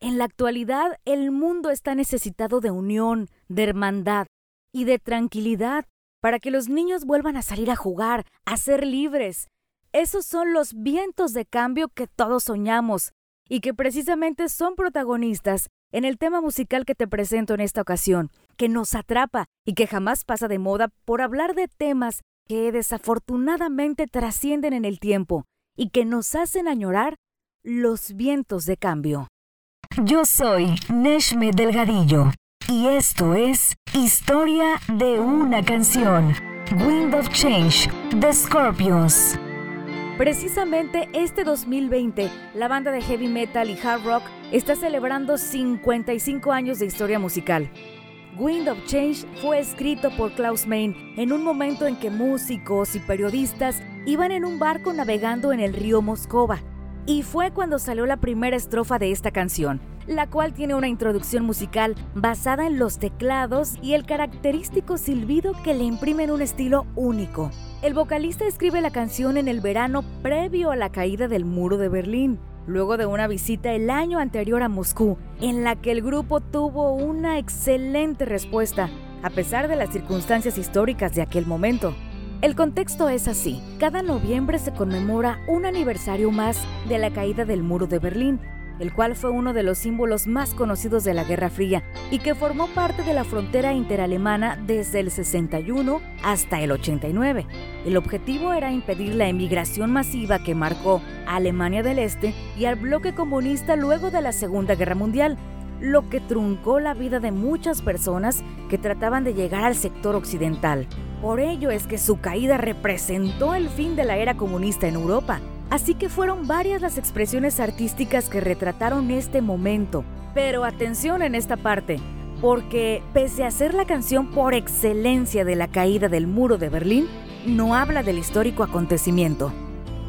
En la actualidad, el mundo está necesitado de unión, de hermandad y de tranquilidad para que los niños vuelvan a salir a jugar, a ser libres. Esos son los vientos de cambio que todos soñamos y que precisamente son protagonistas en el tema musical que te presento en esta ocasión, que nos atrapa y que jamás pasa de moda por hablar de temas que desafortunadamente trascienden en el tiempo y que nos hacen añorar los vientos de cambio. Yo soy Neshme Delgadillo y esto es Historia de una canción. Wind of Change, The Scorpions. Precisamente este 2020, la banda de heavy metal y hard rock está celebrando 55 años de historia musical. Wind of Change fue escrito por Klaus Main en un momento en que músicos y periodistas iban en un barco navegando en el río Moscova. Y fue cuando salió la primera estrofa de esta canción, la cual tiene una introducción musical basada en los teclados y el característico silbido que le imprimen un estilo único. El vocalista escribe la canción en el verano previo a la caída del muro de Berlín, luego de una visita el año anterior a Moscú, en la que el grupo tuvo una excelente respuesta, a pesar de las circunstancias históricas de aquel momento. El contexto es así. Cada noviembre se conmemora un aniversario más de la caída del muro de Berlín, el cual fue uno de los símbolos más conocidos de la Guerra Fría y que formó parte de la frontera interalemana desde el 61 hasta el 89. El objetivo era impedir la emigración masiva que marcó a Alemania del Este y al bloque comunista luego de la Segunda Guerra Mundial, lo que truncó la vida de muchas personas que trataban de llegar al sector occidental. Por ello es que su caída representó el fin de la era comunista en Europa Así que fueron varias las expresiones artísticas que retrataron este momento. Pero atención en esta parte, porque pese a ser la canción por excelencia de la caída del muro de Berlín, no habla del histórico acontecimiento.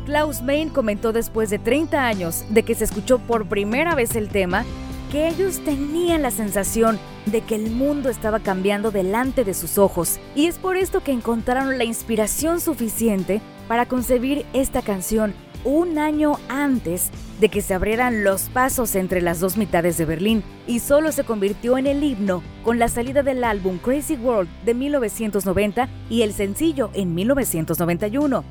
Klaus Main comentó después de 30 años de que se escuchó por primera vez el tema que ellos tenían la sensación de que el mundo estaba cambiando delante de sus ojos y es por esto que encontraron la inspiración suficiente para concebir esta canción un año antes de que se abrieran los pasos entre las dos mitades de Berlín y solo se convirtió en el himno con la salida del álbum Crazy World de 1990 y el sencillo en 1991.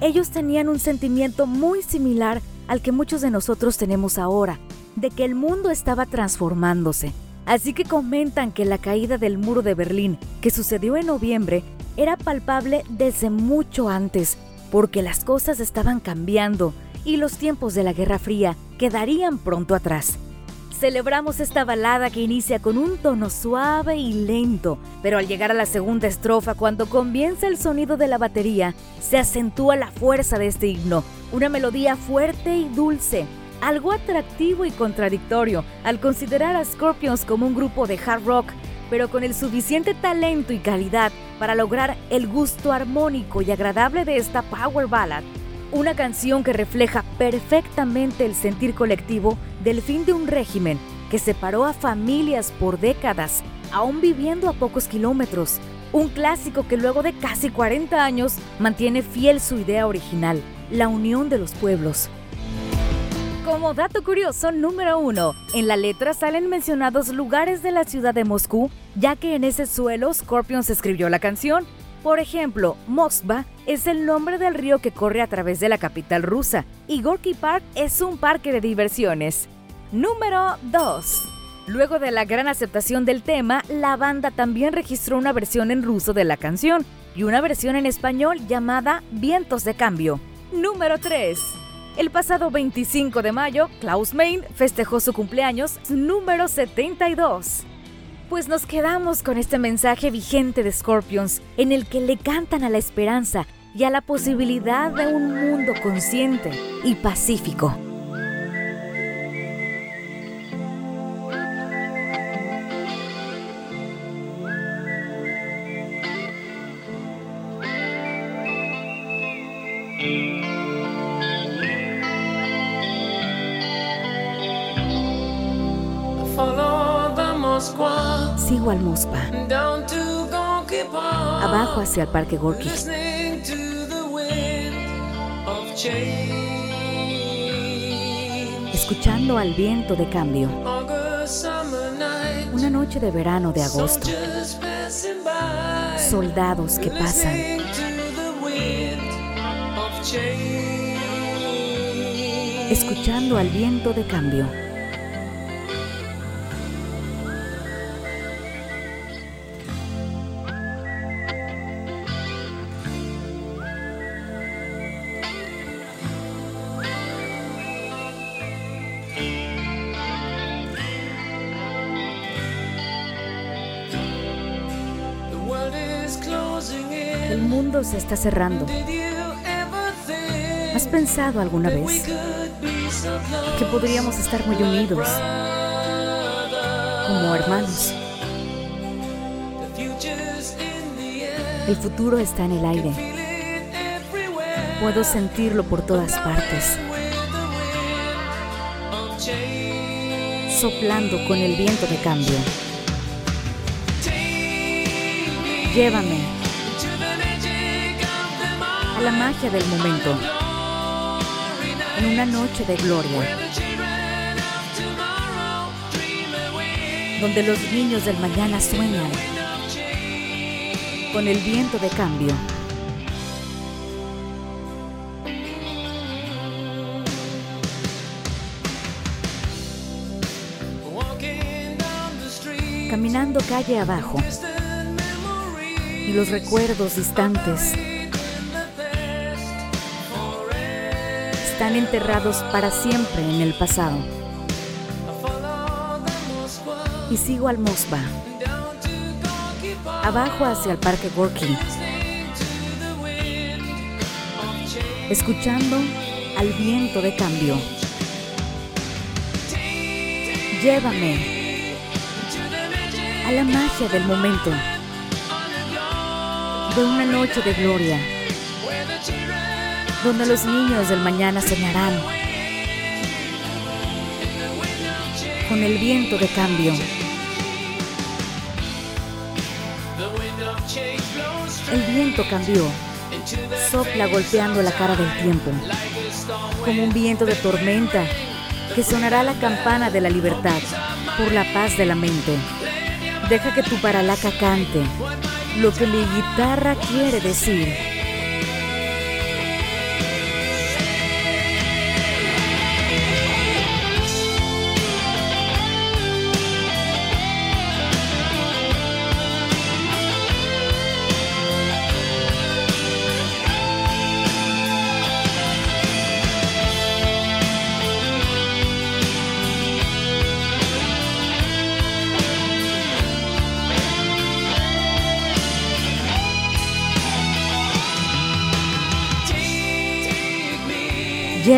Ellos tenían un sentimiento muy similar al que muchos de nosotros tenemos ahora, de que el mundo estaba transformándose. Así que comentan que la caída del muro de Berlín, que sucedió en noviembre, era palpable desde mucho antes porque las cosas estaban cambiando y los tiempos de la Guerra Fría quedarían pronto atrás. Celebramos esta balada que inicia con un tono suave y lento, pero al llegar a la segunda estrofa, cuando comienza el sonido de la batería, se acentúa la fuerza de este himno, una melodía fuerte y dulce, algo atractivo y contradictorio al considerar a Scorpions como un grupo de hard rock pero con el suficiente talento y calidad para lograr el gusto armónico y agradable de esta power ballad. Una canción que refleja perfectamente el sentir colectivo del fin de un régimen que separó a familias por décadas, aún viviendo a pocos kilómetros. Un clásico que luego de casi 40 años mantiene fiel su idea original, la unión de los pueblos. Como dato curioso número uno, en la letra salen mencionados lugares de la ciudad de Moscú, ya que en ese suelo Scorpions escribió la canción. Por ejemplo, Moskva es el nombre del río que corre a través de la capital rusa y Gorky Park es un parque de diversiones. Número 2. Luego de la gran aceptación del tema, la banda también registró una versión en ruso de la canción y una versión en español llamada Vientos de Cambio. Número 3. El pasado 25 de mayo, Klaus Main festejó su cumpleaños número 72. Pues nos quedamos con este mensaje vigente de Scorpions, en el que le cantan a la esperanza y a la posibilidad de un mundo consciente y pacífico. Sigo al Mospa. Abajo hacia el Parque Gorky. Escuchando al viento de cambio. Una noche de verano de agosto. Soldados que pasan. Escuchando al viento de cambio. El mundo se está cerrando. ¿Has pensado alguna vez que podríamos estar muy unidos como hermanos? El futuro está en el aire. Puedo sentirlo por todas partes. Soplando con el viento de cambio. Llévame la magia del momento. En una noche de gloria. Donde los niños del mañana sueñan. Con el viento de cambio. Caminando calle abajo y los recuerdos distantes están enterrados para siempre en el pasado. Y sigo al Mosba, abajo hacia el Parque Gorky, escuchando al viento de cambio. Llévame a la magia del momento de una noche de gloria, donde los niños del mañana soñarán con el viento de cambio. El viento cambió, sopla golpeando la cara del tiempo, como un viento de tormenta que sonará la campana de la libertad por la paz de la mente. Deja que tu paralaca cante lo que mi guitarra quiere decir.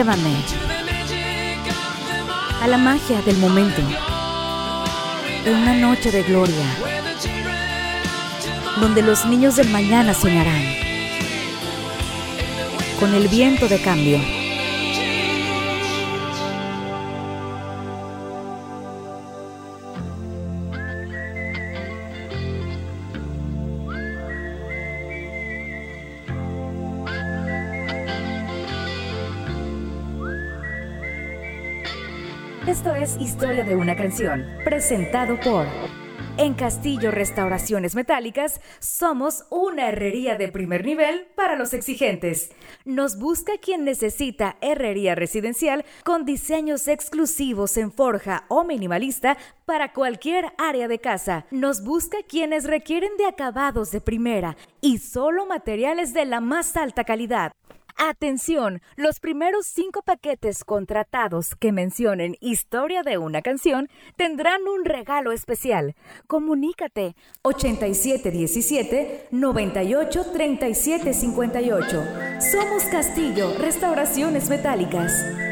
Llévame a la magia del momento, de una noche de gloria, donde los niños del mañana soñarán con el viento de cambio. Esto es Historia de una canción, presentado por En Castillo Restauraciones Metálicas somos una herrería de primer nivel para los exigentes. Nos busca quien necesita herrería residencial con diseños exclusivos en forja o minimalista para cualquier área de casa. Nos busca quienes requieren de acabados de primera y solo materiales de la más alta calidad. Atención, los primeros cinco paquetes contratados que mencionen historia de una canción tendrán un regalo especial. Comunícate 8717 98 37 58. Somos Castillo, Restauraciones Metálicas.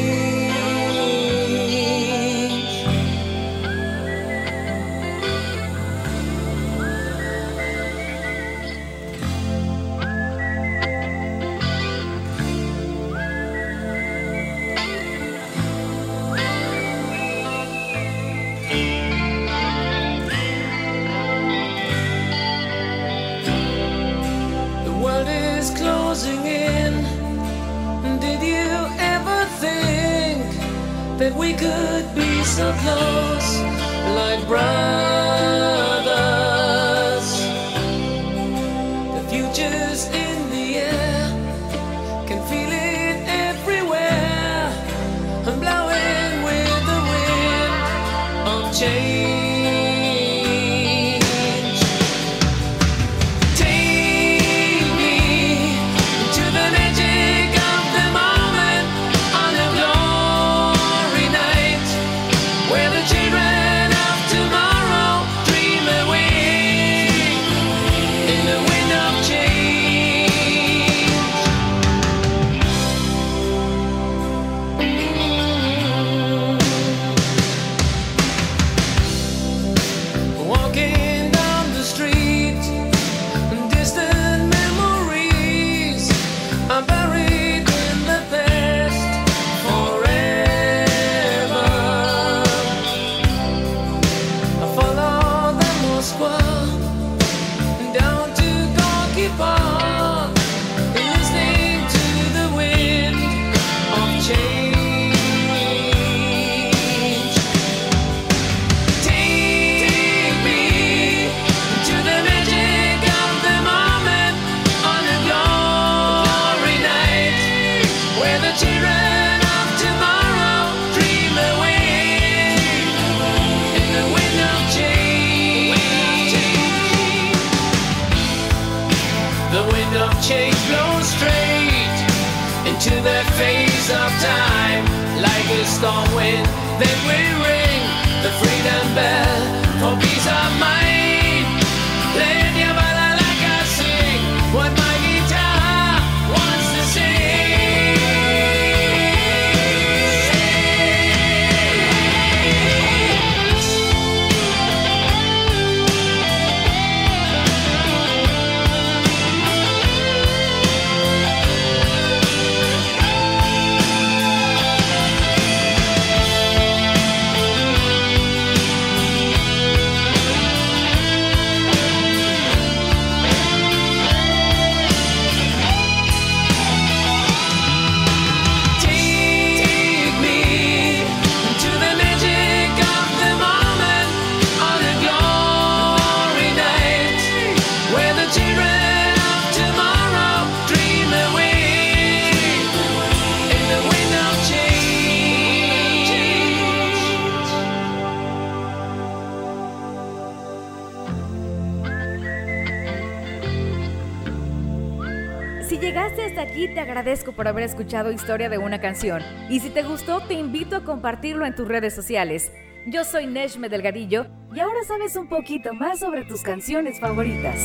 soldiers in hasta aquí, te agradezco por haber escuchado Historia de una canción. Y si te gustó, te invito a compartirlo en tus redes sociales. Yo soy Neshme Delgadillo y ahora sabes un poquito más sobre tus canciones favoritas.